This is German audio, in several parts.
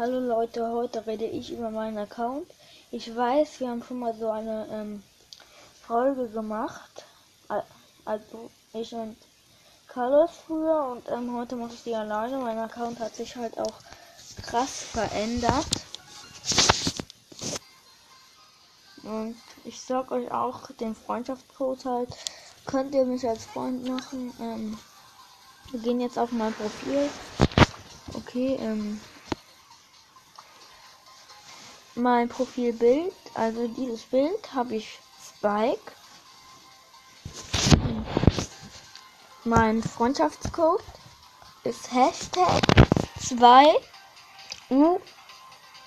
Hallo Leute, heute rede ich über meinen Account. Ich weiß, wir haben schon mal so eine ähm, Folge gemacht. Also ich und Carlos früher und ähm, heute mache ich die alleine. Mein Account hat sich halt auch krass verändert. Und ich sag euch auch den Freundschaftscode halt. Könnt ihr mich als Freund machen. Ähm, wir gehen jetzt auf mein Profil. Okay, ähm, mein Profilbild, also dieses Bild, habe ich Spike. Mein Freundschaftscode ist Hashtag 2 U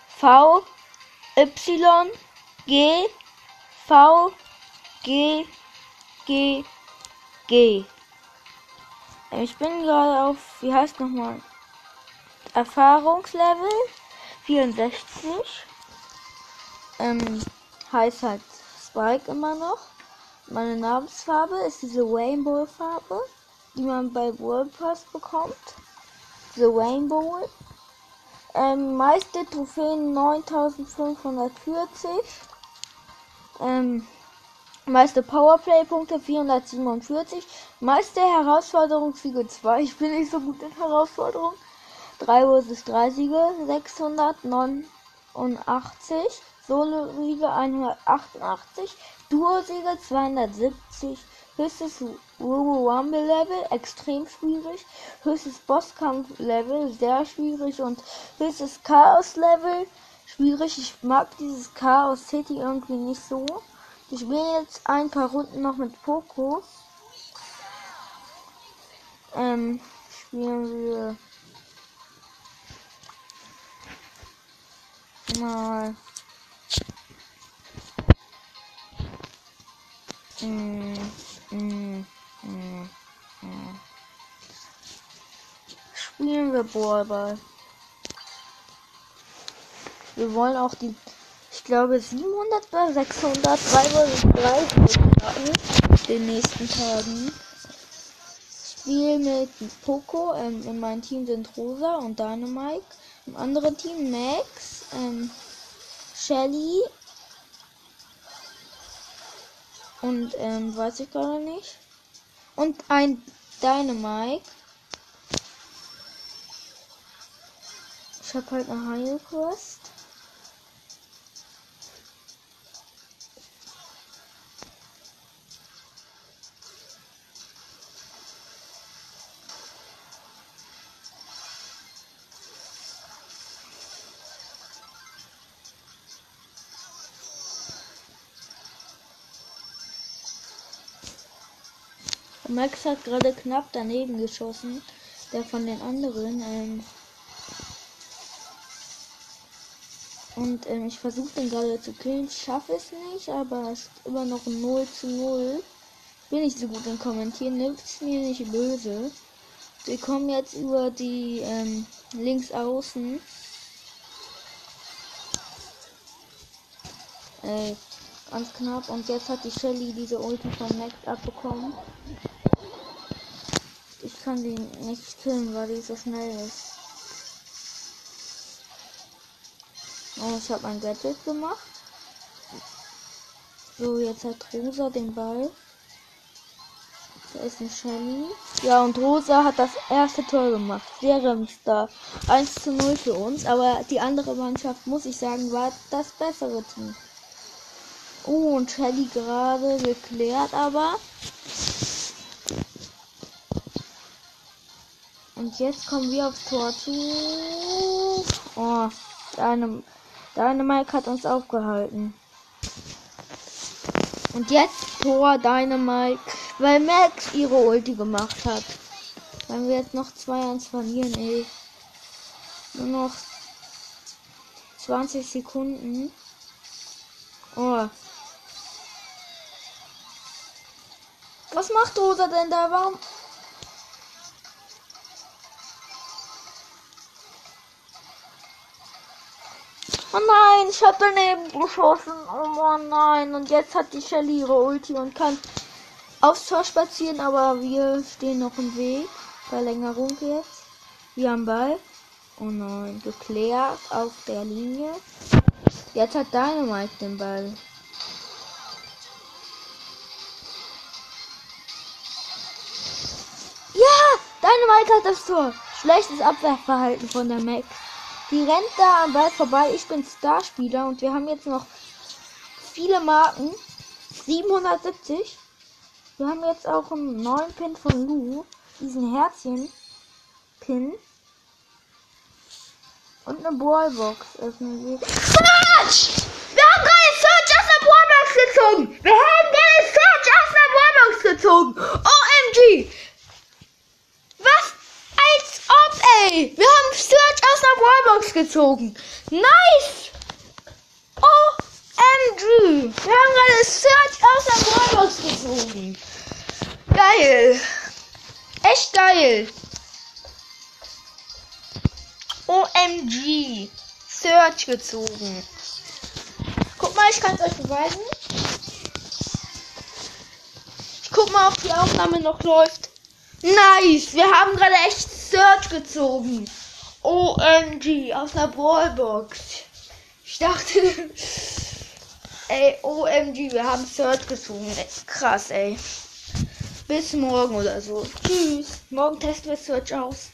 V Y G V G G G. Ich bin gerade auf, wie heißt nochmal? Erfahrungslevel 64 ähm, heißt halt Spike immer noch. Meine Namensfarbe ist diese Rainbow-Farbe, die man bei World Pass bekommt. The Rainbow. Ähm, meiste Trophäen 9540. Ähm, meiste Powerplay-Punkte 447. Meiste Herausforderungssiege 2. Ich bin nicht so gut in Herausforderungen. 3 vs 3 Siege 689. Solo-Siege 188, Duo-Siege 270, höchstes Robo Rumble Level extrem schwierig, höchstes Bosskampf Level sehr schwierig und höchstes Chaos Level schwierig. Ich mag dieses Chaos City irgendwie nicht so. Ich spiele jetzt ein paar Runden noch mit Poco. Ähm, spielen wir mal Spielen wir Ballball. Wir wollen auch die, ich glaube 700 oder 600 3 starten den nächsten Tagen. Spiel mit Poco. Ähm, in meinem Team sind Rosa und Dynamite. Im anderen Team Max, ähm, Shelly und ähm, weiß ich gerade nicht. Und ein Dynamite. Ich habe halt eine Heilquest. Max hat gerade knapp daneben geschossen. Der von den anderen. Ähm und ähm, ich versuche den gerade zu killen. Schaffe es nicht, aber es ist immer noch 0 zu 0. Bin nicht so gut im Kommentieren. Nimmt es mir nicht böse. Wir kommen jetzt über die ähm, links außen. Äh, ganz knapp. Und jetzt hat die Shelly diese Ulti von Max abbekommen. Ich kann sie nicht killen, weil die so schnell ist. Oh, ich habe ein Gadget gemacht. So, jetzt hat Rosa den Ball. Da ist ein Shelly. Ja, und Rosa hat das erste Tor gemacht. Seremstar. 1 zu 0 für uns. Aber die andere Mannschaft, muss ich sagen, war das bessere Team. Oh, und Shelly gerade geklärt, aber Und jetzt kommen wir aufs Tor zu. Oh, deine, Mike hat uns aufgehalten. Und jetzt Tor Dynamite, weil Max ihre Ulti gemacht hat. Wenn wir jetzt noch 2-1 verlieren, ey. Nur noch 20 Sekunden. Oh. Was macht Rosa denn da? Warum Oh nein, ich hab daneben geschossen. Oh nein. Und jetzt hat die Shelly ihre Ulti und kann aufs Tor spazieren, aber wir stehen noch im Weg. Verlängerung jetzt. Wir haben Ball. Oh nein, geklärt auf der Linie. Jetzt hat Dynamite den Ball. Ja, Dynamite hat das Tor. Schlechtes Abwehrverhalten von der Mac. Die rennt da am Ball vorbei. Ich bin Starspieler und wir haben jetzt noch viele Marken. 770. Wir haben jetzt auch einen neuen Pin von Lu. Diesen Herzchen-Pin. Und eine Ballbox öffnen wir. Search! Wir haben gerade Search aus der Ballbox gezogen! Wir haben gerade Search aus der Ballbox gezogen! OMG! Was? Als ob, ey! Wir haben Search aus der Ballbox gezogen! Nice! OMG! Wir haben gerade Search aus der Ballbox gezogen! Geil! Echt geil! OMG. Search gezogen. Guck mal, ich kann es euch beweisen. Ich guck mal, ob die Aufnahme noch läuft. Nice. Wir haben gerade echt Search gezogen. OMG. Aus der Ballbox. Ich dachte. ey, OMG. Wir haben Search gezogen. Krass, ey. Bis morgen oder so. Tschüss. Morgen testen wir Search aus.